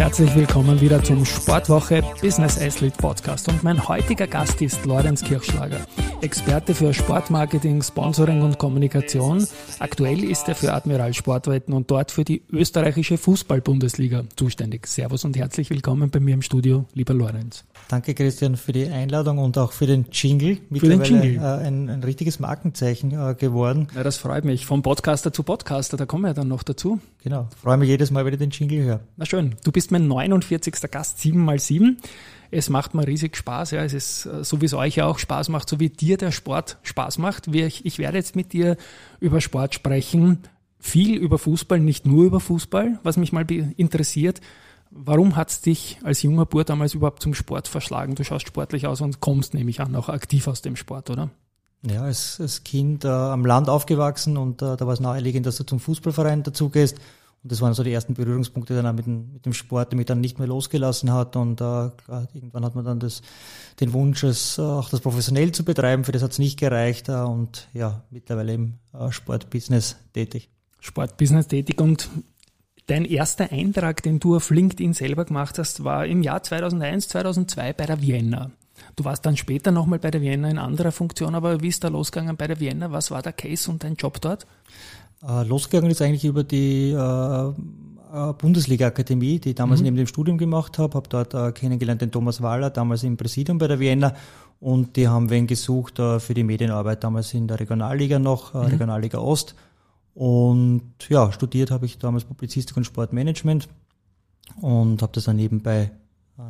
Herzlich willkommen wieder zum Sportwoche Business Athlete Podcast. Und mein heutiger Gast ist Lorenz Kirchschlager, Experte für Sportmarketing, Sponsoring und Kommunikation. Aktuell ist er für Admiral Sportwetten und dort für die österreichische Fußball-Bundesliga zuständig. Servus und herzlich willkommen bei mir im Studio, lieber Lorenz. Danke Christian für die Einladung und auch für den Jingle. Für den Jingle. Äh, ein, ein, richtiges Markenzeichen äh, geworden. Ja, das freut mich. Vom Podcaster zu Podcaster, da kommen wir ja dann noch dazu. Genau. Freue mich jedes Mal, wenn ich den Jingle höre. Na schön. Du bist mein 49. Gast, 7x7. Es macht mir riesig Spaß. Ja, es ist äh, so, wie es euch auch Spaß macht, so wie dir der Sport Spaß macht. Ich, werde jetzt mit dir über Sport sprechen. Viel über Fußball, nicht nur über Fußball, was mich mal interessiert. Warum hat es dich als junger Bub damals überhaupt zum Sport verschlagen? Du schaust sportlich aus und kommst, nehme ich an, auch aktiv aus dem Sport, oder? Ja, als, als Kind äh, am Land aufgewachsen und äh, da war es naheliegend, dass du zum Fußballverein dazugehst. Und das waren so die ersten Berührungspunkte dann auch mit dem, mit dem Sport, der mich dann nicht mehr losgelassen hat. Und äh, irgendwann hat man dann das, den Wunsch, es äh, auch das professionell zu betreiben. Für das hat es nicht gereicht. Äh, und ja, mittlerweile im äh, Sportbusiness tätig. Sportbusiness tätig und Dein erster Eintrag, den du auf LinkedIn selber gemacht hast, war im Jahr 2001, 2002 bei der Vienna. Du warst dann später nochmal bei der Vienna in anderer Funktion, aber wie ist da losgegangen bei der Vienna? Was war der Case und dein Job dort? Äh, losgegangen ist eigentlich über die äh, äh, Bundesliga-Akademie, die ich damals mhm. neben dem Studium gemacht habe. Habe dort äh, kennengelernt den Thomas Waller, damals im Präsidium bei der Vienna. Und die haben wen gesucht äh, für die Medienarbeit, damals in der Regionalliga noch, äh, mhm. Regionalliga Ost. Und ja, studiert habe ich damals Publizistik und Sportmanagement und habe das dann nebenbei,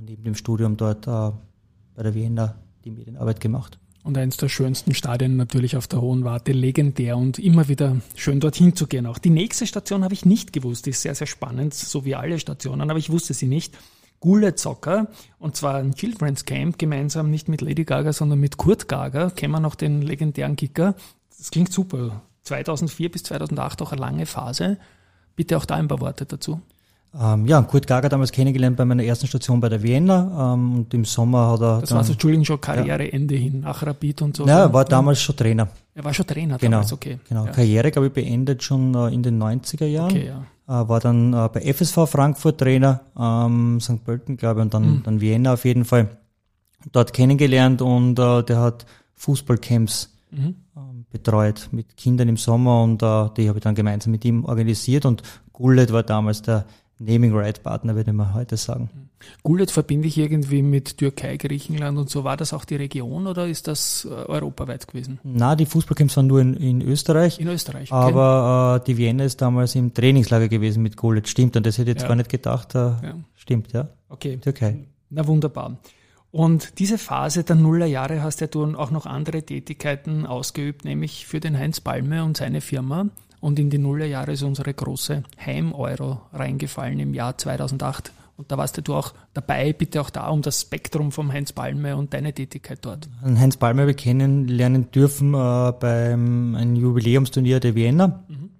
neben dem Studium dort bei der Vienna die Medienarbeit gemacht. Und eines der schönsten Stadien natürlich auf der Hohen Warte, legendär und immer wieder schön dorthin zu gehen. Auch die nächste Station habe ich nicht gewusst, ist sehr, sehr spannend, so wie alle Stationen, aber ich wusste sie nicht. Gule Zocker, und zwar ein Children's Camp, gemeinsam nicht mit Lady Gaga, sondern mit Kurt Gaga, kennen wir noch den legendären Kicker. Das klingt super. 2004 bis 2008 auch eine lange Phase. Bitte auch da ein paar Worte dazu. Ähm, ja, Kurt Gager damals kennengelernt bei meiner ersten Station bei der Vienna ähm, und im Sommer hat er. Das dann, war so, Entschuldigung, schon Karriereende ja. hin, nach Rapid und so. Ja, er war damals schon Trainer. Er war schon Trainer genau, damals, okay. Genau, ja. Karriere, glaube ich, beendet schon äh, in den 90er Jahren. Okay, ja. Äh, war dann äh, bei FSV Frankfurt Trainer, ähm, St. Pölten, glaube ich, und dann, mhm. dann Vienna auf jeden Fall. Dort kennengelernt und äh, der hat Fußballcamps mhm betreut mit Kindern im Sommer und äh, die habe ich dann gemeinsam mit ihm organisiert und Gullet war damals der Naming Right Partner, würde man heute sagen. Gullet verbinde ich irgendwie mit Türkei, Griechenland und so. War das auch die Region oder ist das äh, europaweit gewesen? Na, die Fußballcamps waren nur in, in Österreich. In Österreich. Okay. Aber äh, die Vienna ist damals im Trainingslager gewesen mit Gullet. Stimmt, und das hätte ich jetzt ja. gar nicht gedacht. Äh, ja. Stimmt, ja. Okay. Türkei. Na wunderbar. Und diese Phase der Nullerjahre hast ja du auch noch andere Tätigkeiten ausgeübt, nämlich für den Heinz Palme und seine Firma. Und in die Nullerjahre ist unsere große Heim-Euro reingefallen im Jahr 2008. Und da warst du auch dabei, bitte auch da um das Spektrum vom Heinz Palme und deine Tätigkeit dort. Heinz Palme habe ich kennenlernen dürfen äh, beim einem Jubiläumsturnier der Vienna. Mhm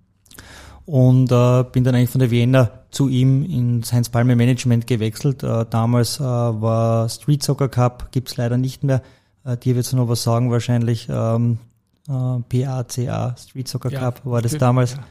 und äh, bin dann eigentlich von der Vienna zu ihm ins Heinz Palme Management gewechselt. Äh, damals äh, war Street Soccer Cup, gibt's leider nicht mehr. Äh, dir wird's noch was sagen wahrscheinlich. Ähm, äh, PACA, Street Soccer ja, Cup war das damals. Ja.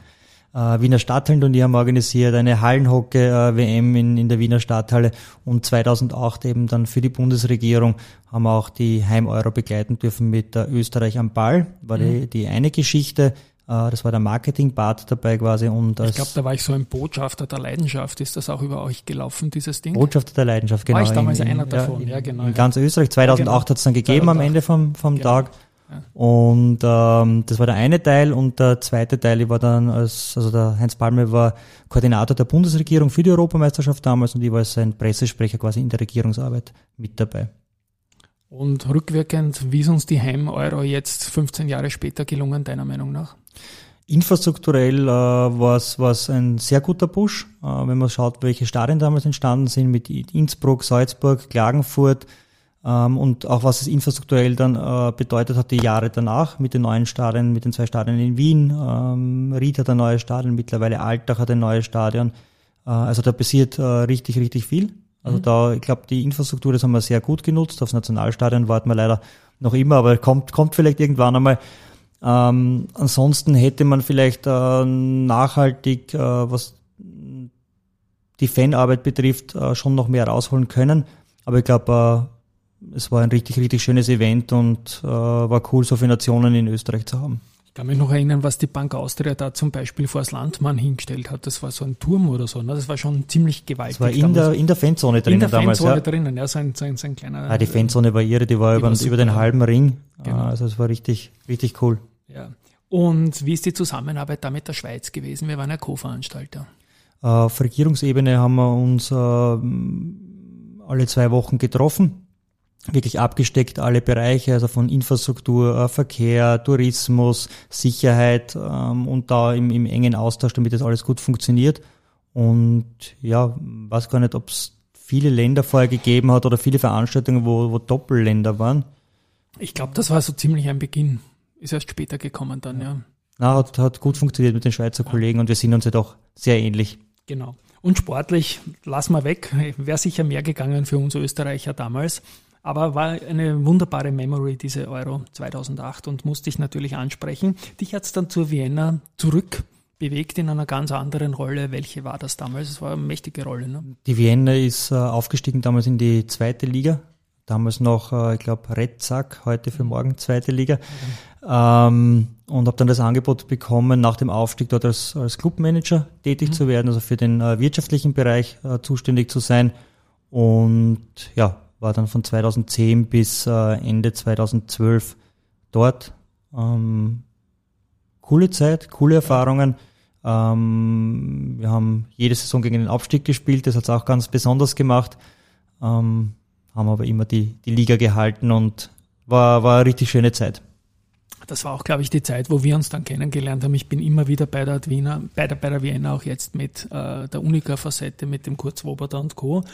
Äh, Wiener Stadthallen und die haben organisiert eine Hallenhocke-WM in, in der Wiener Stadthalle und 2008 eben dann für die Bundesregierung haben wir auch die Heim-Euro begleiten dürfen mit der Österreich am Ball, war mhm. die, die eine Geschichte. Äh, das war der Marketing-Part dabei quasi. Und ich glaube, da war ich so ein Botschafter der Leidenschaft. Ist das auch über euch gelaufen, dieses Ding? Botschafter der Leidenschaft, genau. War ich damals in, einer davon, ja, ja genau. In ganz Österreich. 2008 ja, genau. hat es dann gegeben 2008. am Ende vom, vom genau. Tag. Ja. Und ähm, das war der eine Teil und der zweite Teil, ich war dann als, also der Heinz Palme war Koordinator der Bundesregierung für die Europameisterschaft damals und ich war als sein Pressesprecher quasi in der Regierungsarbeit mit dabei. Und rückwirkend, wie ist uns die Heim-Euro jetzt 15 Jahre später gelungen, deiner Meinung nach? Infrastrukturell äh, war es ein sehr guter Push, äh, wenn man schaut, welche Stadien damals entstanden sind mit Innsbruck, Salzburg, Klagenfurt, und auch was es infrastrukturell dann äh, bedeutet hat, die Jahre danach mit den neuen Stadien, mit den zwei Stadien in Wien. Ähm, Ried hat ein neues Stadion, mittlerweile Altach hat ein neues Stadion. Äh, also da passiert äh, richtig, richtig viel. Also mhm. da, ich glaube, die Infrastruktur, das haben wir sehr gut genutzt. Aufs Nationalstadion warten wir leider noch immer, aber kommt, kommt vielleicht irgendwann einmal. Ähm, ansonsten hätte man vielleicht äh, nachhaltig, äh, was die Fanarbeit betrifft, äh, schon noch mehr rausholen können. Aber ich glaube, es war ein richtig, richtig schönes Event und äh, war cool, so viele Nationen in Österreich zu haben. Ich kann mich noch erinnern, was die Bank Austria da zum Beispiel vor das Landmann hingestellt hat. Das war so ein Turm oder so. Ne? Das war schon ziemlich gewaltig. Das war in, der, in der Fanzone drinnen damals. In der Fanzone ja. drinnen, ja, so ein, so ein, so ein kleiner. Ja, die Fanzone war irre, die war, die über, war über den halben Ring. Genau. Also es war richtig, richtig cool. Ja. Und wie ist die Zusammenarbeit da mit der Schweiz gewesen? Wir waren ja Co-Veranstalter. Äh, auf Regierungsebene haben wir uns äh, alle zwei Wochen getroffen, wirklich abgesteckt alle Bereiche, also von Infrastruktur, äh, Verkehr, Tourismus, Sicherheit ähm, und da im, im engen Austausch, damit das alles gut funktioniert. Und ja, weiß gar nicht, ob es viele Länder vorher gegeben hat oder viele Veranstaltungen, wo, wo Doppelländer waren. Ich glaube, das war so ziemlich ein Beginn. Ist erst später gekommen dann, ja. Na, hat, hat gut funktioniert mit den Schweizer ja. Kollegen und wir sind uns ja doch sehr ähnlich. Genau. Und sportlich, lass mal weg, wäre sicher mehr gegangen für uns Österreicher damals. Aber war eine wunderbare Memory, diese Euro 2008 und musste ich natürlich ansprechen. Dich hat es dann zur Vienna zurück bewegt in einer ganz anderen Rolle. Welche war das damals? Es war eine mächtige Rolle. Ne? Die Vienna ist äh, aufgestiegen damals in die zweite Liga damals noch, äh, ich glaube, Red Sack, heute für morgen zweite Liga. Mhm. Ähm, und habe dann das Angebot bekommen, nach dem Aufstieg dort als, als Clubmanager tätig mhm. zu werden, also für den äh, wirtschaftlichen Bereich äh, zuständig zu sein. Und ja, war dann von 2010 bis äh, Ende 2012 dort. Ähm, coole Zeit, coole Erfahrungen. Ähm, wir haben jede Saison gegen den Aufstieg gespielt, das hat es auch ganz besonders gemacht. Ähm, haben aber immer die, die Liga gehalten und war, war eine richtig schöne Zeit. Das war auch, glaube ich, die Zeit, wo wir uns dann kennengelernt haben. Ich bin immer wieder bei der Wiener, bei der, bei der Vienna auch jetzt mit äh, der Unica-Facette, mit dem Kurt Swoboda und Co.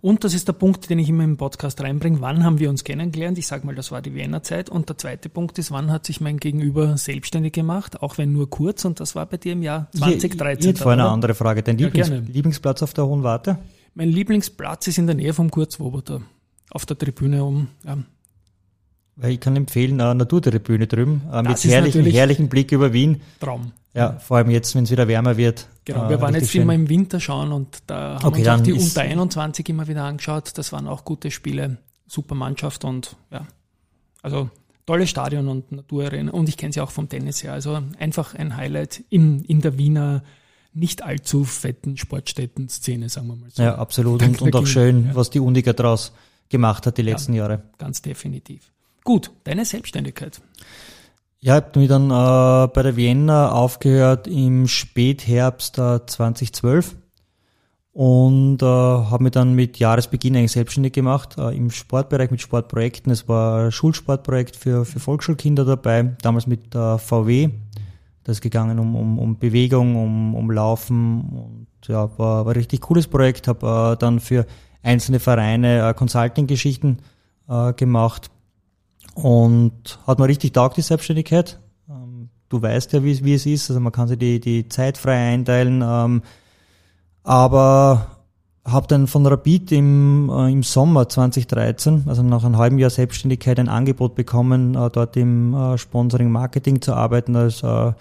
Und das ist der Punkt, den ich immer im Podcast reinbringe. Wann haben wir uns kennengelernt? Ich sage mal, das war die Wiener Zeit. Und der zweite Punkt ist, wann hat sich mein Gegenüber selbstständig gemacht? Auch wenn nur kurz. Und das war bei dir im Jahr 2013. Ich, ich vorhin eine andere Frage. Dein Lieblings ja, Lieblingsplatz auf der Hohen Warte? Mein Lieblingsplatz ist in der Nähe vom Kurt Swoboda auf der Tribüne um. Ja. Ich kann empfehlen, eine Naturtribüne drüben, äh, mit herrlichen, herrlichen Blick über Wien. Traum. Ja, vor allem jetzt, wenn es wieder wärmer wird. Genau, wir äh, waren jetzt schön. immer im Winter schauen und da haben okay, wir uns auch die Unter 21 immer wieder angeschaut. Das waren auch gute Spiele, super Mannschaft und ja, also tolles Stadion und Naturarena. Und ich kenne sie auch vom Tennis her. Also einfach ein Highlight in, in der Wiener nicht allzu fetten Sportstätten-Szene, sagen wir mal so. Ja, absolut. und, und auch schön, ja. was die Uniga draus gemacht hat die letzten ja, Jahre. Ganz definitiv. Gut, deine Selbstständigkeit. Ja, ich habe mich dann äh, bei der Vienna aufgehört im Spätherbst äh, 2012 und äh, habe mich dann mit Jahresbeginn eigentlich selbstständig gemacht äh, im Sportbereich mit Sportprojekten. Es war ein Schulsportprojekt für, für Volksschulkinder dabei, damals mit äh, VW. Das ist gegangen um, um, um Bewegung, um, um Laufen und ja, war, war ein richtig cooles Projekt. Habe äh, dann für einzelne Vereine äh, Consulting-Geschichten äh, gemacht und hat mir richtig taugt, die Selbstständigkeit. Ähm, du weißt ja, wie, wie es ist, also man kann sich die, die Zeit frei einteilen, ähm, aber habe dann von Rapid im, äh, im Sommer 2013, also nach einem halben Jahr Selbstständigkeit, ein Angebot bekommen, äh, dort im äh, Sponsoring Marketing zu arbeiten als äh,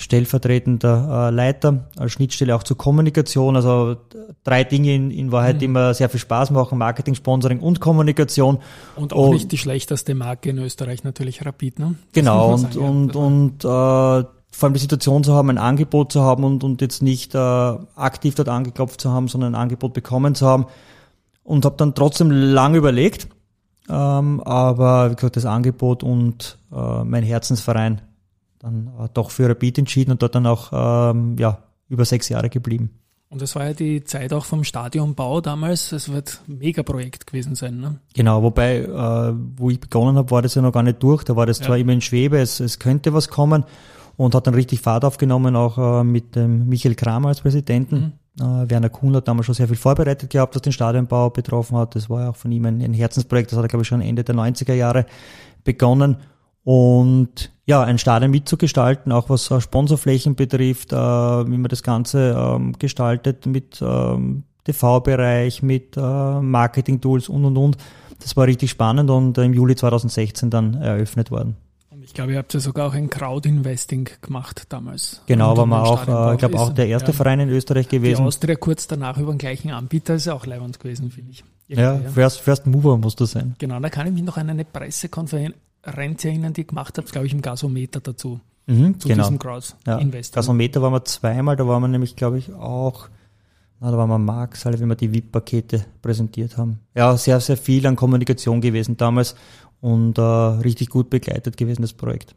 stellvertretender äh, Leiter, als Schnittstelle auch zur Kommunikation. Also drei Dinge in, in Wahrheit, mhm. die mir sehr viel Spaß machen, Marketing, Sponsoring und Kommunikation. Und auch und, nicht die schlechteste Marke in Österreich natürlich Rapid, ne? Das genau, und, sagen, und, ja. und äh, vor allem die Situation zu haben, ein Angebot zu haben und, und jetzt nicht äh, aktiv dort angeklopft zu haben, sondern ein Angebot bekommen zu haben. Und habe dann trotzdem lang überlegt, ähm, aber wie gesagt, das Angebot und äh, mein Herzensverein dann äh, doch für Rapid entschieden und dort dann auch ähm, ja, über sechs Jahre geblieben. Und das war ja die Zeit auch vom Stadionbau damals. Das wird ein Megaprojekt gewesen sein. Ne? Genau, wobei, äh, wo ich begonnen habe, war das ja noch gar nicht durch. Da war das ja. zwar immer in Schwebe, es, es könnte was kommen und hat dann richtig Fahrt aufgenommen, auch äh, mit dem Michael Kramer als Präsidenten. Mhm. Äh, Werner Kuhn hat damals schon sehr viel vorbereitet gehabt, was den Stadionbau betroffen hat. Das war ja auch von ihm ein, ein Herzensprojekt. Das hat er, glaube ich, schon Ende der 90er Jahre begonnen. Und ja, ein Stadion mitzugestalten, auch was äh, Sponsorflächen betrifft, äh, wie man das Ganze ähm, gestaltet mit ähm, TV-Bereich, mit äh, Marketing-Tools und und und. Das war richtig spannend und im Juli 2016 dann eröffnet worden. Ich glaube, ihr habt ja sogar auch ein Crowd-Investing gemacht damals. Genau, war man auch, äh, ich glaube auch der erste ja, Verein in Österreich gewesen. Die Austria kurz danach über den gleichen Anbieter ist ja auch leibend gewesen, finde ich. Irgendwie, ja, First, First Mover muss das sein. Genau, da kann ich mich noch an eine Pressekonferenz erinnern, die gemacht habt, glaube ich, im Gasometer dazu. Mhm, zu genau. diesem Crowd-Investing. Ja, Gasometer waren wir zweimal, da waren wir nämlich, glaube ich, auch na, da waren wir Marx, halt, wenn wir die VIP-Pakete präsentiert haben. Ja, sehr, sehr viel an Kommunikation gewesen damals und äh, richtig gut begleitet gewesen, das Projekt.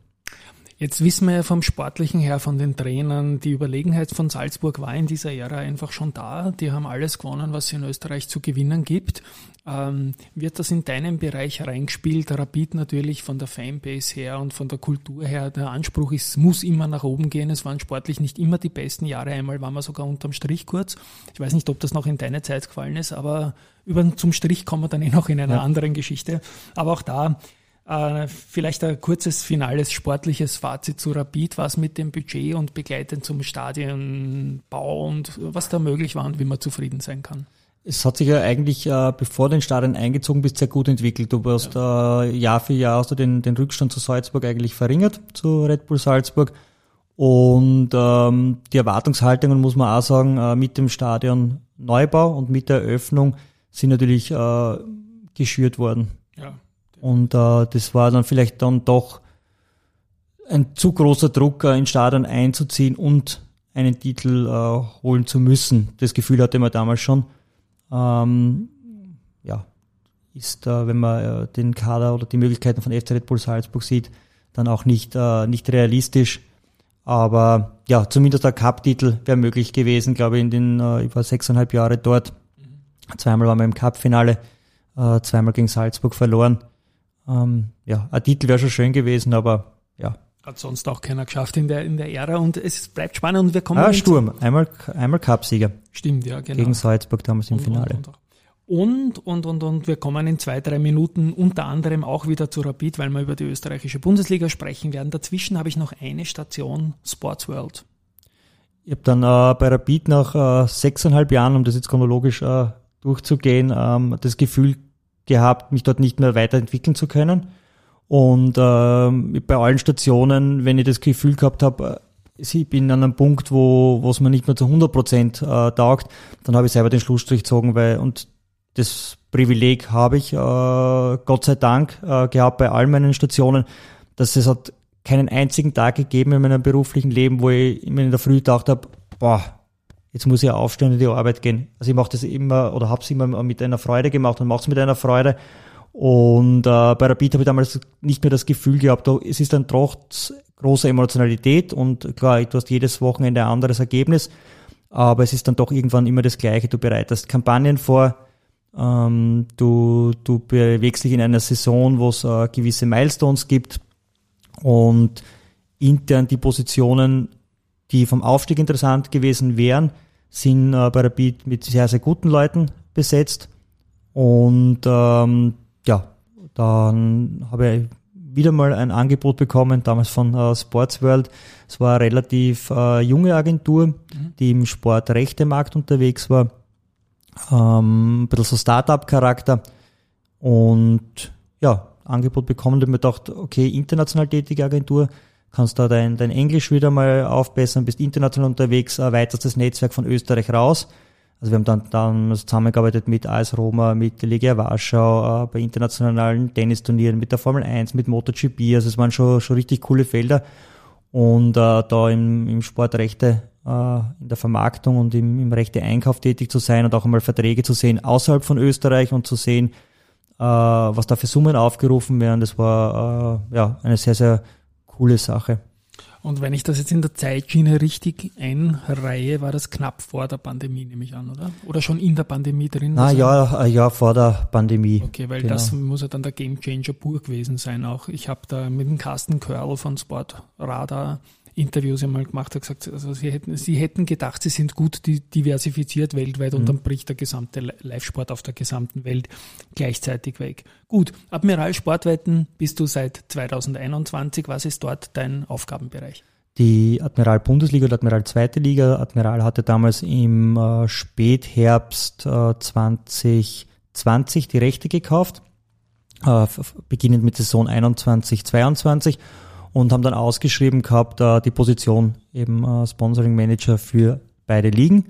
Jetzt wissen wir ja vom Sportlichen her, von den Trainern, die Überlegenheit von Salzburg war in dieser Ära einfach schon da. Die haben alles gewonnen, was es in Österreich zu gewinnen gibt. Ähm, wird das in deinen Bereich reingespielt? Rapid natürlich von der Fanbase her und von der Kultur her. Der Anspruch ist, muss immer nach oben gehen. Es waren sportlich nicht immer die besten Jahre. Einmal waren wir sogar unterm Strich kurz. Ich weiß nicht, ob das noch in deine Zeit gefallen ist, aber über zum Strich kommen wir dann eh noch in einer ja. anderen Geschichte. Aber auch da, vielleicht ein kurzes finales sportliches Fazit zu Rapid, was mit dem Budget und begleitend zum Stadionbau und was da möglich war und wie man zufrieden sein kann. Es hat sich ja eigentlich, äh, bevor den Stadion eingezogen bist, sehr gut entwickelt. Du hast ja. äh, Jahr für Jahr hast du den, den Rückstand zu Salzburg eigentlich verringert, zu Red Bull Salzburg. Und ähm, die Erwartungshaltungen, muss man auch sagen, äh, mit dem Stadion Neubau und mit der Eröffnung sind natürlich äh, geschürt worden. Und äh, das war dann vielleicht dann doch ein zu großer Druck, äh, ins Stadion einzuziehen und einen Titel äh, holen zu müssen. Das Gefühl hatte man damals schon. Ähm, ja, ist, äh, wenn man äh, den Kader oder die Möglichkeiten von FC Red Bull Salzburg sieht, dann auch nicht, äh, nicht realistisch. Aber ja, zumindest der Cup-Titel wäre möglich gewesen, glaube ich, in den, äh, ich war sechseinhalb Jahre dort. Zweimal waren wir im Cup-Finale, äh, zweimal gegen Salzburg verloren. Ähm, ja, ein Titel wäre schon schön gewesen, aber ja. Hat sonst auch keiner geschafft in der, in der Ära und es bleibt spannend und wir kommen. Ah, Sturm, einmal, einmal Cup-Sieger. Stimmt, ja, genau. Gegen Salzburg damals im und, Finale. Und, und, und, und wir kommen in zwei, drei Minuten unter anderem auch wieder zu Rapid, weil wir über die österreichische Bundesliga sprechen werden. Dazwischen habe ich noch eine Station, Sports World. Ich habe dann äh, bei Rapid nach äh, sechseinhalb Jahren, um das jetzt chronologisch äh, durchzugehen, ähm, das Gefühl gehabt, mich dort nicht mehr weiterentwickeln zu können. Und äh, bei allen Stationen, wenn ich das Gefühl gehabt habe, äh, ich bin an einem Punkt, wo es mir nicht mehr zu 100 Prozent äh, taugt, dann habe ich selber den Schlussstrich gezogen, weil und das Privileg habe ich, äh, Gott sei Dank, äh, gehabt bei all meinen Stationen, dass es hat keinen einzigen Tag gegeben in meinem beruflichen Leben, wo ich immer in der Früh gedacht habe, boah, jetzt muss ich aufstehen und in die Arbeit gehen. Also ich mache das immer oder habe es immer mit einer Freude gemacht und mache es mit einer Freude. Und äh, bei Rapid habe ich damals nicht mehr das Gefühl gehabt, es ist dann trotz großer Emotionalität und klar, du hast jedes Wochenende ein anderes Ergebnis, aber es ist dann doch irgendwann immer das Gleiche. Du bereitest Kampagnen vor, ähm, du, du bewegst dich in einer Saison, wo es äh, gewisse Milestones gibt und intern die Positionen, die vom Aufstieg interessant gewesen wären, sind äh, bei Rapid mit sehr, sehr guten Leuten besetzt. Und ähm, ja, dann habe ich wieder mal ein Angebot bekommen, damals von äh, Sportsworld. Es war eine relativ äh, junge Agentur, mhm. die im Sportrechtemarkt unterwegs war. Ähm, ein bisschen so Startup-Charakter. Und ja, Angebot bekommen und mir gedacht, okay, international tätige Agentur, kannst da dein, dein Englisch wieder mal aufbessern, bist international unterwegs, erweiterst das Netzwerk von Österreich raus. Also wir haben dann, dann zusammengearbeitet mit AS Roma, mit Legia Warschau, äh, bei internationalen Tennisturnieren, mit der Formel 1, mit MotoGP. Also es waren schon, schon richtig coole Felder. Und äh, da im, im Sportrechte, äh, in der Vermarktung und im, im Rechte Einkauf tätig zu sein und auch einmal Verträge zu sehen außerhalb von Österreich und zu sehen, äh, was da für Summen aufgerufen werden, das war äh, ja eine sehr, sehr coole Sache. Und wenn ich das jetzt in der Zeitschiene richtig einreihe, war das knapp vor der Pandemie, nehme ich an, oder? Oder schon in der Pandemie drin? Ah, ja, ein Jahr vor der Pandemie. Okay, weil genau. das muss ja dann der Game Changer pur gewesen sein auch. Ich habe da mit dem Carsten Körl von Sportradar Interviews einmal gemacht, hat gesagt, also sie hätten, sie hätten gedacht, sie sind gut diversifiziert weltweit mhm. und dann bricht der gesamte Live-Sport auf der gesamten Welt gleichzeitig weg. Gut, Admiral Sportwetten bist du seit 2021. Was ist dort dein Aufgabenbereich? Die Admiral Bundesliga und Admiral Zweite Liga. Admiral hatte damals im äh, Spätherbst äh, 2020 die Rechte gekauft, äh, beginnend mit Saison 21, 22 und haben dann ausgeschrieben gehabt äh, die Position eben äh, Sponsoring Manager für beide Ligen.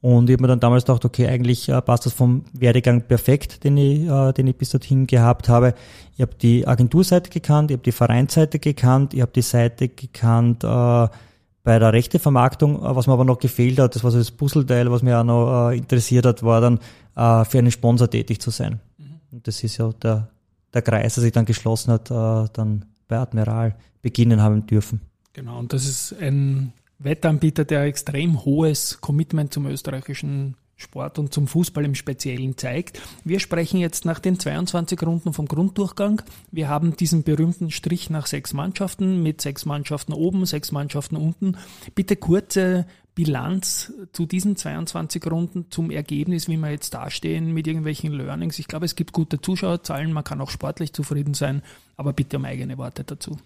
Und ich habe mir dann damals gedacht, okay, eigentlich äh, passt das vom Werdegang perfekt, den ich, äh, den ich bis dorthin gehabt habe. Ich habe die Agenturseite gekannt, ich habe die Vereinsseite gekannt, ich habe die Seite gekannt äh, bei der Rechtevermarktung. Äh, was mir aber noch gefehlt hat, das war so das Puzzleteil, was mir auch noch äh, interessiert hat, war dann äh, für einen Sponsor tätig zu sein. Mhm. Und das ist ja der, der Kreis, der sich dann geschlossen hat, dann bei Admiral beginnen haben dürfen. Genau, und das ist ein Wettanbieter, der extrem hohes Commitment zum österreichischen Sport und zum Fußball im Speziellen zeigt. Wir sprechen jetzt nach den 22 Runden vom Grunddurchgang. Wir haben diesen berühmten Strich nach sechs Mannschaften mit sechs Mannschaften oben, sechs Mannschaften unten. Bitte kurze Bilanz zu diesen 22 Runden zum Ergebnis, wie wir jetzt dastehen mit irgendwelchen Learnings. Ich glaube, es gibt gute Zuschauerzahlen, man kann auch sportlich zufrieden sein, aber bitte um eigene Worte dazu.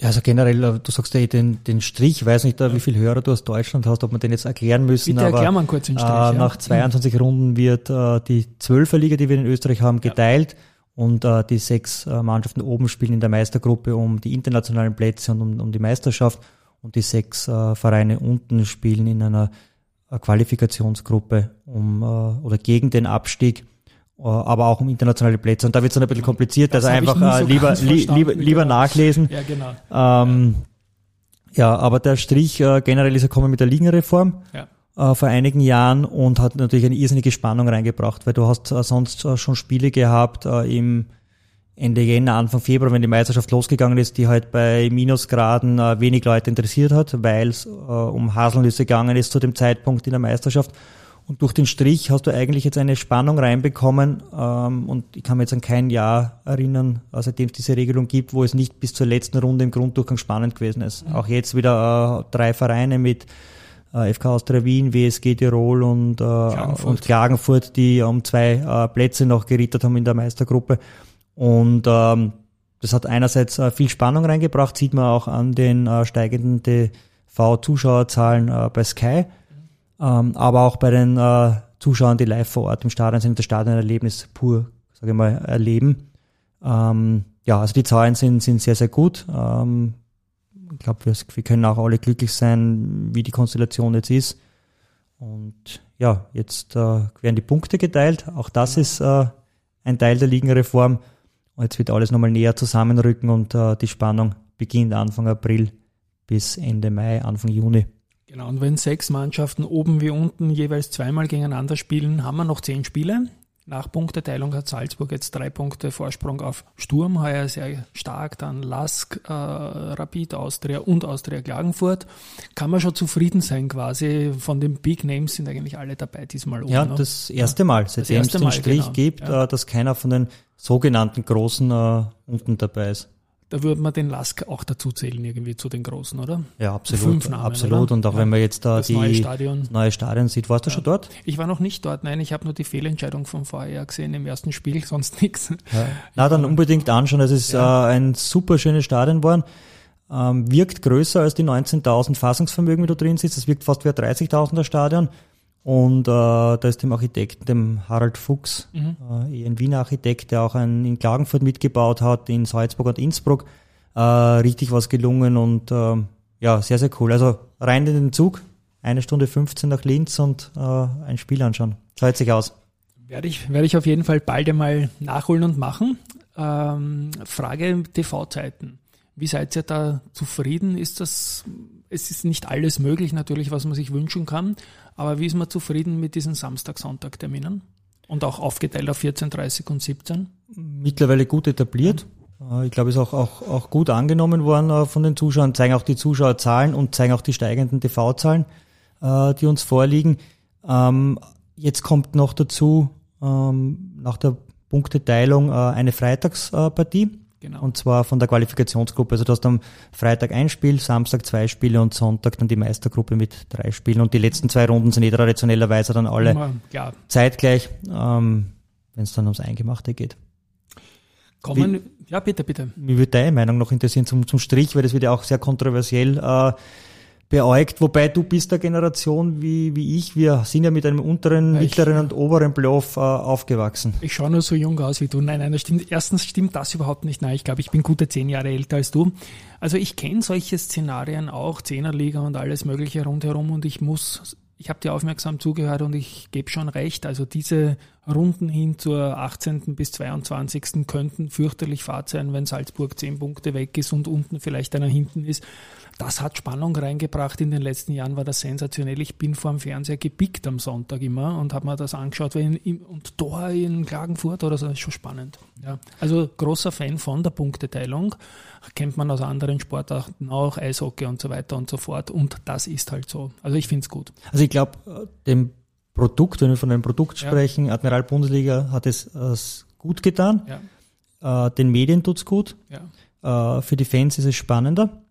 Ja, also generell, äh, du sagst ja den, den Strich, ich weiß nicht, äh, wie viel Hörer du aus Deutschland hast, ob wir den jetzt erklären müssen. Bitte erklären wir kurz den Strich. Äh, ja. Nach 22 Runden wird äh, die Zwölferliga, die wir in Österreich haben, geteilt ja. und äh, die sechs äh, Mannschaften oben spielen in der Meistergruppe um die internationalen Plätze und um, um die Meisterschaft und die sechs äh, Vereine unten spielen in einer äh, Qualifikationsgruppe um äh, oder gegen den Abstieg äh, aber auch um internationale Plätze. Und da wird es dann ein bisschen kompliziert, das also einfach äh, lieber, li lieber, lieber nachlesen. Ja, genau. Ähm, ja, aber der Strich äh, generell ist er gekommen mit der Ligenreform ja. vor einigen Jahren und hat natürlich eine irrsinnige Spannung reingebracht, weil du hast sonst schon Spiele gehabt im Ende Jänner, Anfang Februar, wenn die Meisterschaft losgegangen ist, die halt bei Minusgraden äh, wenig Leute interessiert hat, weil es äh, um Haselnüsse gegangen ist zu dem Zeitpunkt in der Meisterschaft. Und durch den Strich hast du eigentlich jetzt eine Spannung reinbekommen. Ähm, und ich kann mich jetzt an kein Jahr erinnern, seitdem es diese Regelung gibt, wo es nicht bis zur letzten Runde im Grunddurchgang spannend gewesen ist. Mhm. Auch jetzt wieder äh, drei Vereine mit äh, FK Austria Wien, WSG Tirol und, äh, Klagenfurt. und Klagenfurt, die um zwei äh, Plätze noch gerittert haben in der Meistergruppe. Und ähm, das hat einerseits äh, viel Spannung reingebracht, sieht man auch an den äh, steigenden TV-Zuschauerzahlen äh, bei Sky ähm, aber auch bei den äh, Zuschauern, die live vor Ort im Stadion sind, das Stadionerlebnis pur, sage ich mal, erleben. Ähm, ja, also die Zahlen sind, sind sehr, sehr gut. Ähm, ich glaube, wir, wir können auch alle glücklich sein, wie die Konstellation jetzt ist. Und ja, jetzt äh, werden die Punkte geteilt. Auch das ist äh, ein Teil der Ligenreform. Jetzt wird alles nochmal näher zusammenrücken und äh, die Spannung beginnt Anfang April bis Ende Mai, Anfang Juni. Genau, und wenn sechs Mannschaften oben wie unten jeweils zweimal gegeneinander spielen, haben wir noch zehn Spiele. Nach Punkteteilung hat Salzburg jetzt drei Punkte Vorsprung auf Sturm, heuer sehr stark, dann Lask, äh, Rapid Austria und Austria Klagenfurt. Kann man schon zufrieden sein quasi, von den Big Names sind eigentlich alle dabei diesmal oben. Ja, ne? das erste Mal, seitdem es den Strich genau. gibt, ja. äh, dass keiner von den sogenannten Großen äh, unten dabei ist. Da würde man den Lask auch dazu zählen, irgendwie zu den Großen, oder? Ja, absolut. Namen, absolut. Oder? Und auch ja. wenn man jetzt da das die neue Stadion, neue Stadion sieht, warst du ja. schon dort? Ich war noch nicht dort, nein, ich habe nur die Fehlentscheidung vom Vorjahr gesehen im ersten Spiel, sonst nichts. Ja. Na, dann unbedingt anschauen. Es ist äh, ein super schönes Stadion geworden. Ähm, wirkt größer als die 19.000 Fassungsvermögen, wie du drin sitzt. Es wirkt fast wie ein 30.000er Stadion. Und äh, da ist dem Architekten, dem Harald Fuchs, mhm. äh, ein Wiener Architekt, der auch ein, in Klagenfurt mitgebaut hat, in Salzburg und Innsbruck, äh, richtig was gelungen und äh, ja, sehr, sehr cool. Also rein in den Zug, eine Stunde 15 nach Linz und äh, ein Spiel anschauen. Zahlt sich aus. Werde ich, werde ich auf jeden Fall bald einmal nachholen und machen. Ähm, Frage TV-Zeiten. Wie seid ihr da zufrieden? Ist das, es ist nicht alles möglich natürlich, was man sich wünschen kann, aber wie ist man zufrieden mit diesen Samstag-Sonntag-Terminen? Und auch aufgeteilt auf 14, 30 und 17? Mittlerweile gut etabliert. Ja. Ich glaube, es ist auch, auch, auch gut angenommen worden äh, von den Zuschauern, zeigen auch die Zuschauerzahlen und zeigen auch die steigenden TV-Zahlen, äh, die uns vorliegen. Ähm, jetzt kommt noch dazu, ähm, nach der Punkteteilung, äh, eine Freitagspartie. Genau. Und zwar von der Qualifikationsgruppe. Also du hast am Freitag ein Spiel, Samstag zwei Spiele und Sonntag dann die Meistergruppe mit drei Spielen. Und die letzten zwei Runden sind eh traditionellerweise dann alle Immer, zeitgleich, ähm, wenn es dann ums Eingemachte geht. Kommen, Wie, ja bitte, bitte. Mir würde deine Meinung noch interessieren zum, zum Strich, weil das wird ja auch sehr kontroversiell. Äh, beäugt, wobei du bist der Generation wie, wie ich, wir sind ja mit einem unteren, ja, mittleren und oberen Playoff äh, aufgewachsen. Ich schaue nur so jung aus wie du. Nein, nein, das stimmt. Erstens stimmt das überhaupt nicht. Nein, ich glaube, ich bin gute zehn Jahre älter als du. Also ich kenne solche Szenarien auch, Zehnerliga und alles mögliche rundherum und ich muss ich habe dir aufmerksam zugehört und ich gebe schon recht. Also diese Runden hin zur 18. bis 22. könnten fürchterlich fad sein, wenn Salzburg zehn Punkte weg ist und unten vielleicht einer hinten ist das hat Spannung reingebracht. In den letzten Jahren war das sensationell. Ich bin vor dem Fernseher gepickt am Sonntag immer und habe mir das angeschaut. Und Tor in Klagenfurt oder so, das ist schon spannend. Ja. Also großer Fan von der Punkteteilung. Kennt man aus anderen Sportarten auch, Eishockey und so weiter und so fort. Und das ist halt so. Also ich finde es gut. Also ich glaube, dem Produkt, wenn wir von einem Produkt sprechen, ja. Admiral Bundesliga hat es, es gut getan. Ja. Äh, den Medien tut's gut. Ja. Äh, für die Fans ist es spannender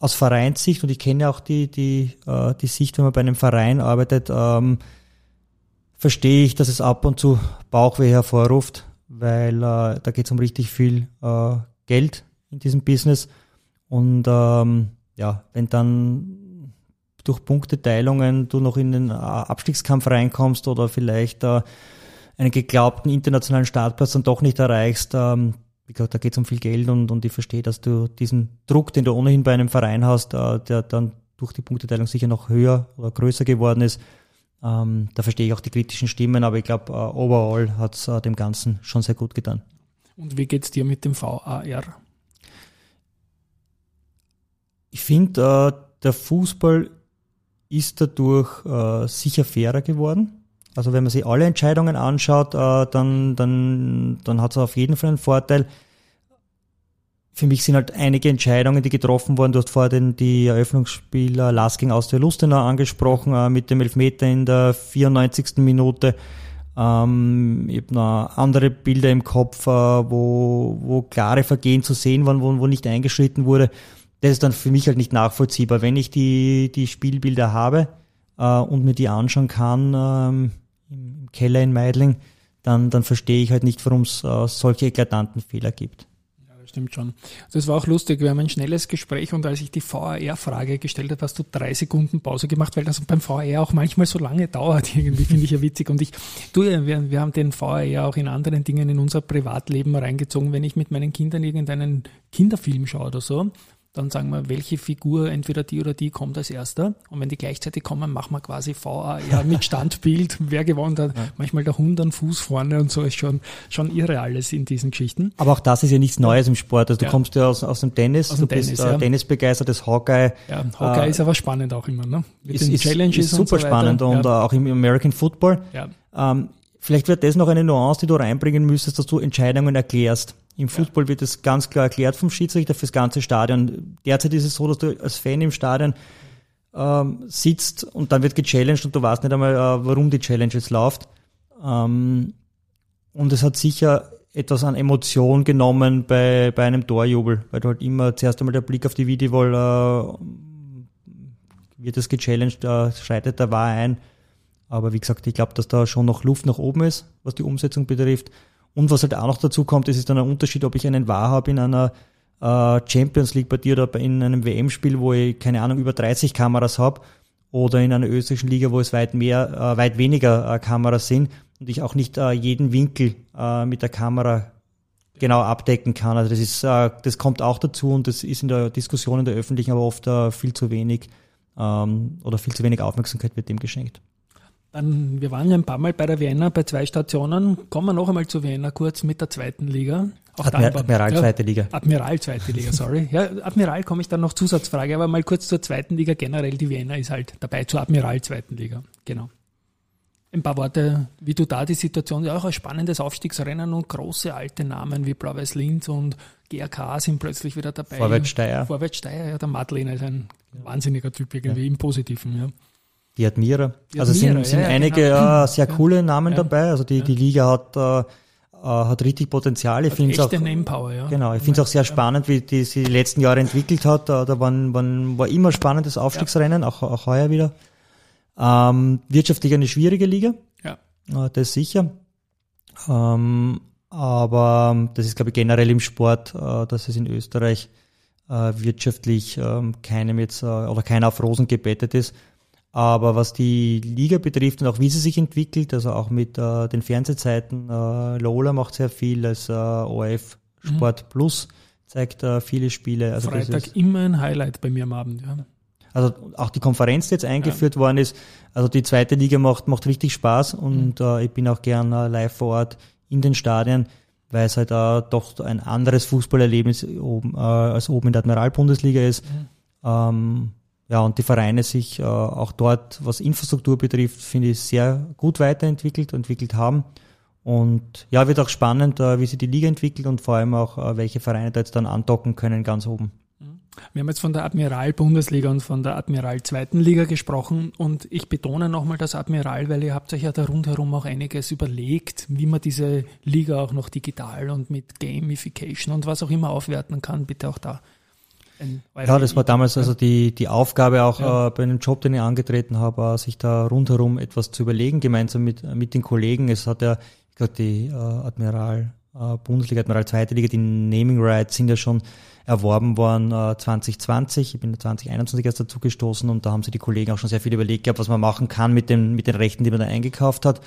aus Vereinssicht, und ich kenne auch die, die, äh, die Sicht, wenn man bei einem Verein arbeitet, ähm, verstehe ich, dass es ab und zu Bauchweh hervorruft, weil äh, da geht es um richtig viel äh, Geld in diesem Business. Und ähm, ja, wenn dann durch Punkteteilungen du noch in den Abstiegskampf reinkommst oder vielleicht äh, einen geglaubten internationalen Startplatz dann doch nicht erreichst, ähm, wie gesagt, da geht es um viel Geld und, und ich verstehe, dass du diesen Druck, den du ohnehin bei einem Verein hast, äh, der dann durch die Punkteteilung sicher noch höher oder größer geworden ist. Ähm, da verstehe ich auch die kritischen Stimmen, aber ich glaube, äh, overall hat es äh, dem Ganzen schon sehr gut getan. Und wie geht es dir mit dem VAR? Ich finde, äh, der Fußball ist dadurch äh, sicher fairer geworden. Also wenn man sich alle Entscheidungen anschaut, äh, dann, dann, dann hat es auf jeden Fall einen Vorteil. Für mich sind halt einige Entscheidungen, die getroffen wurden. Du hast vorher den, die Eröffnungsspieler Last gegen Austria Lustenau angesprochen, äh, mit dem Elfmeter in der 94. Minute. Ähm, ich habe noch andere Bilder im Kopf, äh, wo, wo klare Vergehen zu sehen waren, wo, wo nicht eingeschritten wurde. Das ist dann für mich halt nicht nachvollziehbar. Wenn ich die, die Spielbilder habe äh, und mir die anschauen kann, ähm, im Keller in Meidling, dann, dann verstehe ich halt nicht, warum es äh, solche eklatanten Fehler gibt. Ja, das stimmt schon. Das war auch lustig. Wir haben ein schnelles Gespräch und als ich die VAR-Frage gestellt habe, hast du drei Sekunden Pause gemacht, weil das beim VAR auch manchmal so lange dauert. Irgendwie finde ich ja witzig. Und ich, du, wir, wir haben den VAR auch in anderen Dingen in unser Privatleben reingezogen. Wenn ich mit meinen Kindern irgendeinen Kinderfilm schaue oder so, dann sagen wir, welche Figur, entweder die oder die, kommt als erster. Und wenn die gleichzeitig kommen, machen wir quasi VAR mit Standbild, wer gewonnen hat. Ja. Manchmal der Hund an Fuß vorne und so ist schon, schon irre alles in diesen Geschichten. Aber auch das ist ja nichts Neues im Sport. Also du ja. kommst ja aus, aus dem Tennis, aus dem du Tennis, bist äh, ja. tennisbegeistertes Hawkeye. Ja, Hawkeye äh, ist aber spannend auch immer, ne? Mit ist, den ist, Challenges ist super und so spannend und ja. auch im American Football. Ja. Ähm, vielleicht wird das noch eine Nuance, die du reinbringen müsstest, dass du Entscheidungen erklärst. Im Football wird das ganz klar erklärt vom Schiedsrichter fürs ganze Stadion. Derzeit ist es so, dass du als Fan im Stadion ähm, sitzt und dann wird gechallenged und du weißt nicht einmal, äh, warum die Challenge jetzt läuft. Ähm, und es hat sicher etwas an Emotion genommen bei, bei einem Torjubel, weil du halt immer zuerst einmal der Blick auf die Videowall äh, wird es gechallenged, äh, schreitet der Wahr ein. Aber wie gesagt, ich glaube, dass da schon noch Luft nach oben ist, was die Umsetzung betrifft. Und was halt auch noch dazu kommt, ist, ist dann ein Unterschied, ob ich einen Wahr habe in einer äh, Champions League Partie oder in einem WM-Spiel, wo ich, keine Ahnung, über 30 Kameras habe oder in einer österreichischen Liga, wo es weit mehr, äh, weit weniger äh, Kameras sind und ich auch nicht äh, jeden Winkel äh, mit der Kamera genau abdecken kann. Also das ist, äh, das kommt auch dazu und das ist in der Diskussion in der öffentlichen aber oft äh, viel zu wenig ähm, oder viel zu wenig Aufmerksamkeit wird dem geschenkt. Dann, wir waren ja ein paar Mal bei der Vienna bei zwei Stationen. Kommen wir noch einmal zu Vienna kurz mit der zweiten Liga. Auch Admir Admiral ja, zweite Liga. Admiral zweite Liga, sorry. Ja, Admiral komme ich dann noch Zusatzfrage, aber mal kurz zur zweiten Liga. Generell die Vienna ist halt dabei zur Admiral zweiten Liga. Genau. Ein paar Worte, wie du da die Situation, ja auch ein spannendes Aufstiegsrennen und große alte Namen wie Blau-Weiß Linz und GRK sind plötzlich wieder dabei. Vorwärts Steyr. Vorwärts Steyr, ja, der Madlener ist ein wahnsinniger Typ irgendwie ja. im Positiven, ja. Die Admira. Die also Admira, sind, sind ja, einige genau. äh, sehr coole Namen dabei. Also die, die Liga hat äh, hat richtig Potenzial. Ich finde es auch, Namepower, ja. Genau, ich finde es auch sehr spannend, wie die sich die letzten Jahre entwickelt hat. Da, da waren, waren, war immer spannendes Aufstiegsrennen, auch, auch heuer wieder. Ähm, wirtschaftlich eine schwierige Liga. Ja. Äh, das sicher. Ähm, aber das ist, glaube ich, generell im Sport, äh, dass es in Österreich äh, wirtschaftlich ähm, keinem jetzt äh, oder keiner auf Rosen gebettet ist. Aber was die Liga betrifft und auch wie sie sich entwickelt, also auch mit äh, den Fernsehzeiten, äh, Lola macht sehr viel, als äh, ORF Sport mhm. Plus zeigt äh, viele Spiele. Also Freitag immer ein Highlight bei mir am Abend, ja. Also auch die Konferenz, die jetzt eingeführt ja. worden ist, also die zweite Liga macht, macht richtig Spaß und mhm. äh, ich bin auch gern äh, live vor Ort in den Stadien, weil es halt äh, doch ein anderes Fußballerlebnis oben, äh, als oben in der Admiralbundesliga ist. Mhm. Ähm, ja, und die Vereine sich äh, auch dort, was Infrastruktur betrifft, finde ich sehr gut weiterentwickelt, entwickelt haben. Und ja, wird auch spannend, äh, wie sich die Liga entwickelt und vor allem auch, äh, welche Vereine da jetzt dann andocken können ganz oben. Wir haben jetzt von der Admiral-Bundesliga und von der Admiral-Zweiten Liga gesprochen und ich betone nochmal das Admiral, weil ihr habt euch ja da rundherum auch einiges überlegt, wie man diese Liga auch noch digital und mit Gamification und was auch immer aufwerten kann. Bitte auch da ja, das war damals also die, die Aufgabe auch ja. äh, bei einem Job, den ich angetreten habe, äh, sich da rundherum etwas zu überlegen, gemeinsam mit, mit den Kollegen. Es hat ja, ich glaube, die äh, Admiral äh, Bundesliga, Admiral Zweite Liga, die Naming Rights sind ja schon erworben worden äh, 2020. Ich bin 2021 erst dazu gestoßen und da haben sich die Kollegen auch schon sehr viel überlegt gehabt, was man machen kann mit den, mit den Rechten, die man da eingekauft hat.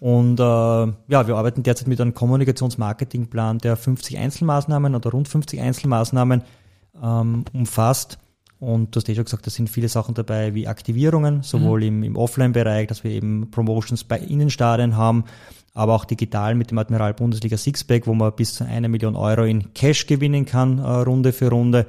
Und äh, ja, wir arbeiten derzeit mit einem Kommunikationsmarketingplan, der 50 Einzelmaßnahmen oder rund 50 Einzelmaßnahmen ähm, umfasst. Und du hast eh schon gesagt, da sind viele Sachen dabei wie Aktivierungen, sowohl mhm. im, im Offline-Bereich, dass wir eben Promotions bei Innenstadien haben, aber auch digital mit dem Admiral Bundesliga Sixpack, wo man bis zu einer Million Euro in Cash gewinnen kann, äh, Runde für Runde.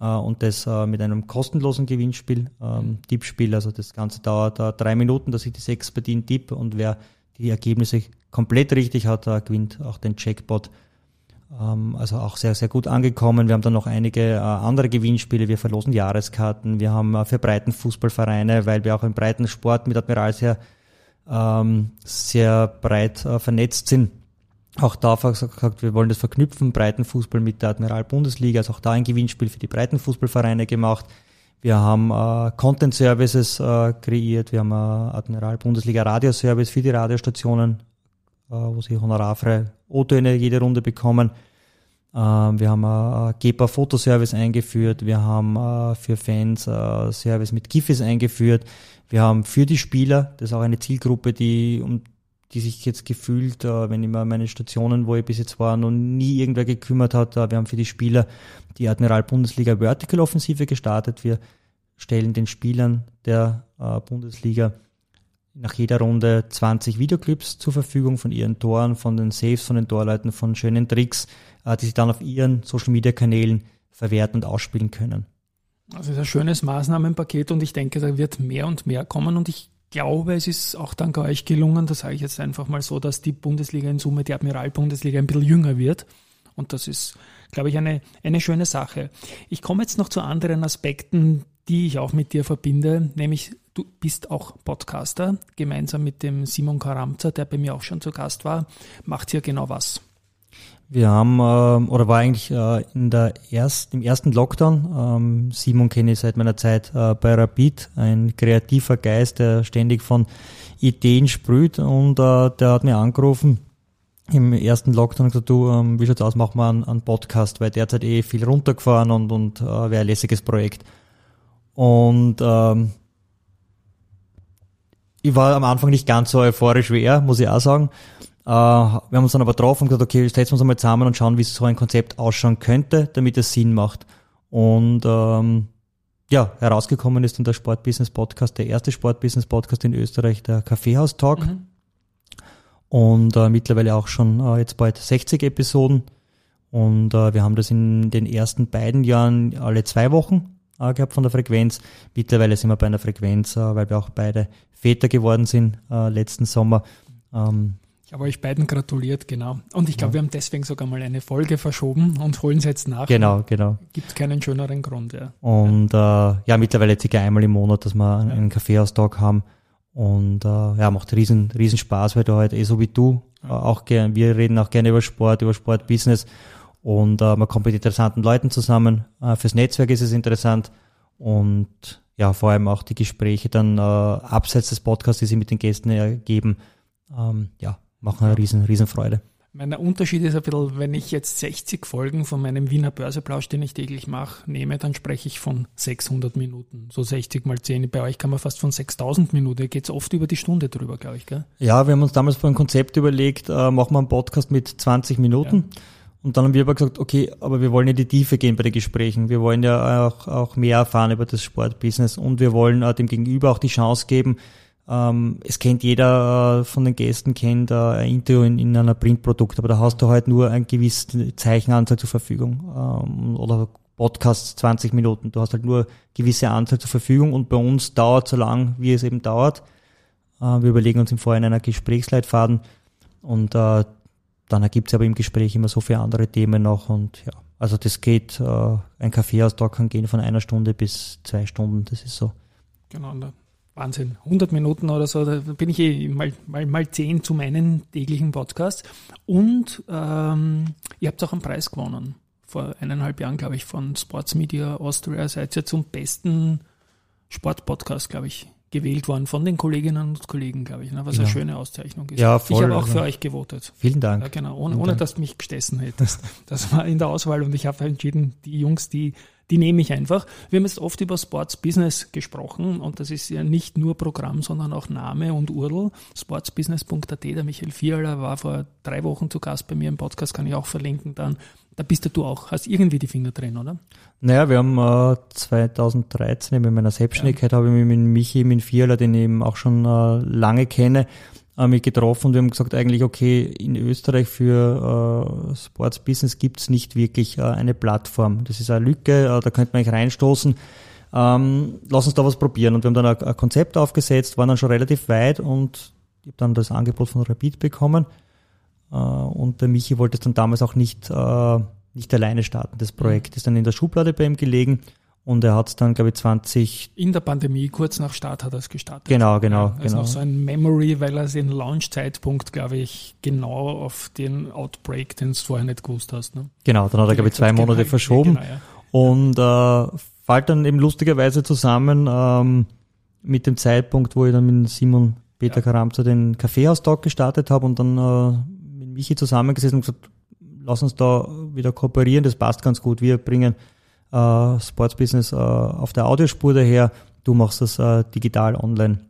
Äh, und das äh, mit einem kostenlosen Gewinnspiel, ähm, Tippspiel. Also das Ganze dauert äh, drei Minuten, dass ich die sechs Partien tippe und wer die Ergebnisse komplett richtig hat, äh, gewinnt auch den Jackpot also auch sehr, sehr gut angekommen. Wir haben dann noch einige äh, andere Gewinnspiele. Wir verlosen Jahreskarten. Wir haben äh, für Breitenfußballvereine, weil wir auch im Breitensport mit Admiral sehr, ähm, sehr breit äh, vernetzt sind. Auch da gesagt, wir wollen das verknüpfen, Breitenfußball mit der Admiral Bundesliga, also auch da ein Gewinnspiel für die Breitenfußballvereine gemacht. Wir haben Content Services kreiert, wir haben Admiral Bundesliga Radioservice für die Radiostationen, wo sie honorarfrei O-Töne jede Runde bekommen. Ähm, wir haben ein GEPA Fotoservice eingeführt. Wir haben äh, für Fans Service mit GIFs eingeführt. Wir haben für die Spieler, das ist auch eine Zielgruppe, die, um die sich jetzt gefühlt, äh, wenn ich mal meine Stationen, wo ich bis jetzt war, noch nie irgendwer gekümmert hat. Wir haben für die Spieler die Admiral Bundesliga Vertical Offensive gestartet. Wir stellen den Spielern der Bundesliga nach jeder Runde 20 Videoclips zur Verfügung von ihren Toren, von den Saves, von den Torleuten, von schönen Tricks, äh, die sie dann auf ihren Social Media Kanälen verwerten und ausspielen können. Also ist ein schönes Maßnahmenpaket und ich denke, da wird mehr und mehr kommen und ich glaube, es ist auch dank euch gelungen, das sage ich jetzt einfach mal so, dass die Bundesliga in Summe, die Admiral-Bundesliga ein bisschen jünger wird und das ist, glaube ich, eine, eine schöne Sache. Ich komme jetzt noch zu anderen Aspekten, die ich auch mit dir verbinde, nämlich du bist auch Podcaster, gemeinsam mit dem Simon Karamza, der bei mir auch schon zu Gast war, macht hier genau was. Wir haben, äh, oder war eigentlich äh, in der erst, im ersten Lockdown, ähm, Simon kenne ich seit meiner Zeit äh, bei Rapid, ein kreativer Geist, der ständig von Ideen sprüht und äh, der hat mir angerufen im ersten Lockdown und gesagt, du, ähm, wie schaut's aus, mach mal einen, einen Podcast, weil derzeit eh viel runtergefahren und, und äh, wäre ein lässiges Projekt. Und ähm, ich war am Anfang nicht ganz so euphorisch wie er, muss ich auch sagen. Äh, wir haben uns dann aber drauf und gesagt, okay, setzen wir uns einmal zusammen und schauen, wie so ein Konzept ausschauen könnte, damit es Sinn macht. Und ähm, ja, herausgekommen ist dann der Sportbusiness Podcast, der erste Sportbusiness Podcast in Österreich, der Kaffeehaus Talk. Mhm. Und äh, mittlerweile auch schon äh, jetzt bald 60 Episoden. Und äh, wir haben das in den ersten beiden Jahren alle zwei Wochen gehabt von der Frequenz. Mittlerweile sind wir bei einer Frequenz, äh, weil wir auch beide Väter geworden sind äh, letzten Sommer. Ähm, ich habe euch beiden gratuliert, genau. Und ich glaube, ja. wir haben deswegen sogar mal eine Folge verschoben und holen es jetzt nach. Genau, genau. Gibt keinen schöneren Grund, ja. Und äh, ja, mittlerweile circa einmal im Monat, dass wir einen Kaffeehaustag haben. Und äh, ja, macht riesen, riesen Spaß, weil du halt eh so wie du äh, auch gern, wir reden auch gerne über Sport, über Sportbusiness und äh, man kommt mit interessanten Leuten zusammen. Äh, fürs Netzwerk ist es interessant und ja, vor allem auch die Gespräche dann äh, abseits des Podcasts, die sie mit den Gästen ergeben, ähm, ja, machen eine riesen, riesen Freude. Mein Unterschied ist ein bisschen, wenn ich jetzt 60 Folgen von meinem Wiener Börseplausch, den ich täglich mache, nehme, dann spreche ich von 600 Minuten. So 60 mal 10. Bei euch kann man fast von 6000 Minuten. Geht es oft über die Stunde drüber, glaube ich, gell? Ja, wir haben uns damals vor ein Konzept überlegt, äh, machen wir einen Podcast mit 20 Minuten. Ja. Und dann haben wir aber gesagt, okay, aber wir wollen in die Tiefe gehen bei den Gesprächen. Wir wollen ja auch, auch mehr erfahren über das Sportbusiness und wir wollen äh, dem Gegenüber auch die Chance geben, ähm, es kennt jeder äh, von den Gästen, kennt äh, ein Interview in, in einer Printprodukt, aber da hast du halt nur eine gewisse Zeichenanzahl zur Verfügung ähm, oder Podcasts 20 Minuten. Du hast halt nur gewisse Anzahl zur Verfügung und bei uns dauert so lang, wie es eben dauert. Wir überlegen uns im Vorhinein einen Gesprächsleitfaden und äh, dann ergibt es aber im Gespräch immer so viele andere Themen noch und ja, also das geht, äh, ein Kaffeeaustausch kann gehen von einer Stunde bis zwei Stunden, das ist so. Genau, Wahnsinn, 100 Minuten oder so, da bin ich eh mal, mal, mal 10 zu meinen täglichen Podcasts. Und ähm, ihr habt auch einen Preis gewonnen. Vor eineinhalb Jahren, glaube ich, von Sports Media Austria. Seid ihr zum besten Sportpodcast, glaube ich, gewählt worden von den Kolleginnen und Kollegen, glaube ich, ne? was ja. eine schöne Auszeichnung ist. Ja, voll, ich habe auch für euch gewotet. Vielen Dank. Ja, genau, ohne, ohne dass du mich gestessen hättest. Das war in der Auswahl und ich habe entschieden, die Jungs, die die nehme ich einfach. Wir haben jetzt oft über Sports Business gesprochen und das ist ja nicht nur Programm, sondern auch Name und URL. Sportsbusiness.at, der Michael Vierler war vor drei Wochen zu Gast bei mir im Podcast, kann ich auch verlinken dann. Da bist du auch, hast irgendwie die Finger drin, oder? Naja, wir haben äh, 2013 in meiner Selbstständigkeit ja. habe ich mich mit Michi, mit Vierler, den ich eben auch schon äh, lange kenne, äh, mich getroffen und wir haben gesagt, eigentlich, okay, in Österreich für äh, Sports Business gibt's nicht wirklich äh, eine Plattform. Das ist eine Lücke, äh, da könnte man eigentlich reinstoßen. Ähm, lass uns da was probieren. Und wir haben dann ein, ein Konzept aufgesetzt, waren dann schon relativ weit und ich habe dann das Angebot von Rapid bekommen. Äh, und der Michi wollte es dann damals auch nicht, äh, nicht alleine starten. Das Projekt ist dann in der Schublade bei ihm gelegen. Und er hat es dann, glaube ich, 20. In der Pandemie, kurz nach Start hat er es gestartet. Genau, genau. Ja, also genau. noch so ein Memory, weil er den Launch-Zeitpunkt, glaube ich, genau auf den Outbreak, den du vorher nicht gewusst hast. Ne? Genau, dann hat er, glaube ich, zwei Monate genau, verschoben. Genau, ja. Und äh, fällt dann eben lustigerweise zusammen ähm, mit dem Zeitpunkt, wo ich dann mit Simon Peter ja. Karamza den Kaffeehaus-Talk gestartet habe und dann äh, mit Michi zusammengesessen und gesagt, lass uns da wieder kooperieren, das passt ganz gut. Wir bringen äh, Sportsbusiness äh, auf der Audiospur daher, du machst das äh, digital online.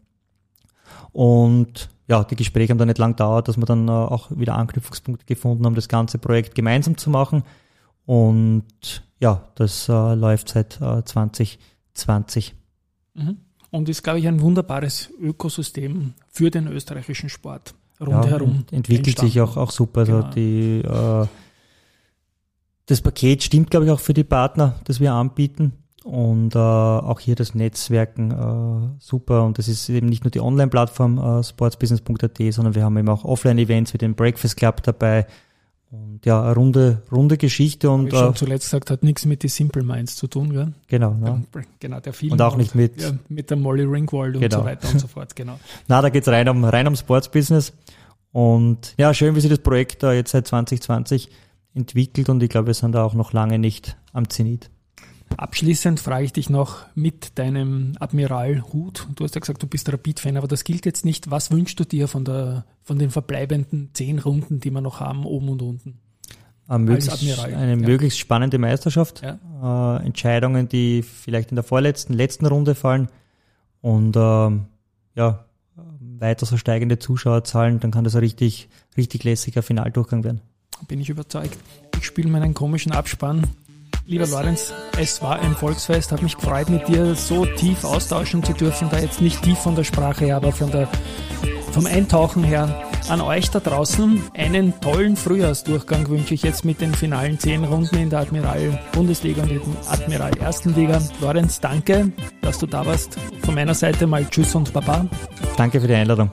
Und ja, die Gespräche haben dann nicht lang gedauert, dass wir dann äh, auch wieder Anknüpfungspunkte gefunden haben, das ganze Projekt gemeinsam zu machen. Und ja, das äh, läuft seit äh, 2020. Mhm. Und ist, glaube ich, ein wunderbares Ökosystem für den österreichischen Sport rundherum. Ja, entwickelt entstanden. sich auch, auch super. Also genau. die äh, das Paket stimmt, glaube ich, auch für die Partner, das wir anbieten. Und äh, auch hier das Netzwerken äh, super. Und das ist eben nicht nur die Online-Plattform äh, sportsbusiness.at, sondern wir haben eben auch Offline-Events wie den Breakfast Club dabei. Und ja, eine runde, runde Geschichte. Und, Wie ich schon äh, zuletzt gesagt, hat nichts mit den Simple Minds zu tun, gell? Genau. Ja. Genau, der Film. Und auch nicht mit, ja, mit der Molly Ringwald genau. und so weiter und so fort, genau. Na, da geht's rein um, rein um Sportsbusiness. Und ja, schön, wie sich das Projekt da jetzt seit 2020 entwickelt und ich glaube, wir sind da auch noch lange nicht am Zenit. Abschließend frage ich dich noch mit deinem Admiral-Hut. Du hast ja gesagt, du bist Rapid-Fan, aber das gilt jetzt nicht. Was wünschst du dir von, der, von den verbleibenden zehn Runden, die wir noch haben, oben und unten? Möglichst, eine ja. möglichst spannende Meisterschaft. Ja. Äh, Entscheidungen, die vielleicht in der vorletzten, letzten Runde fallen und ähm, ja, weiter so steigende Zuschauerzahlen, dann kann das ein richtig, richtig lässiger Finaldurchgang werden bin ich überzeugt. Ich spiele meinen komischen Abspann. Lieber Lorenz, es war ein Volksfest, hat mich gefreut, mit dir so tief austauschen zu dürfen, da jetzt nicht tief von der Sprache her, aber von der, vom Eintauchen her. An euch da draußen einen tollen Frühjahrsdurchgang wünsche ich jetzt mit den finalen zehn Runden in der Admiral Bundesliga und in der Admiral Ersten Liga. Lorenz, danke, dass du da warst. Von meiner Seite mal Tschüss und Baba. Danke für die Einladung.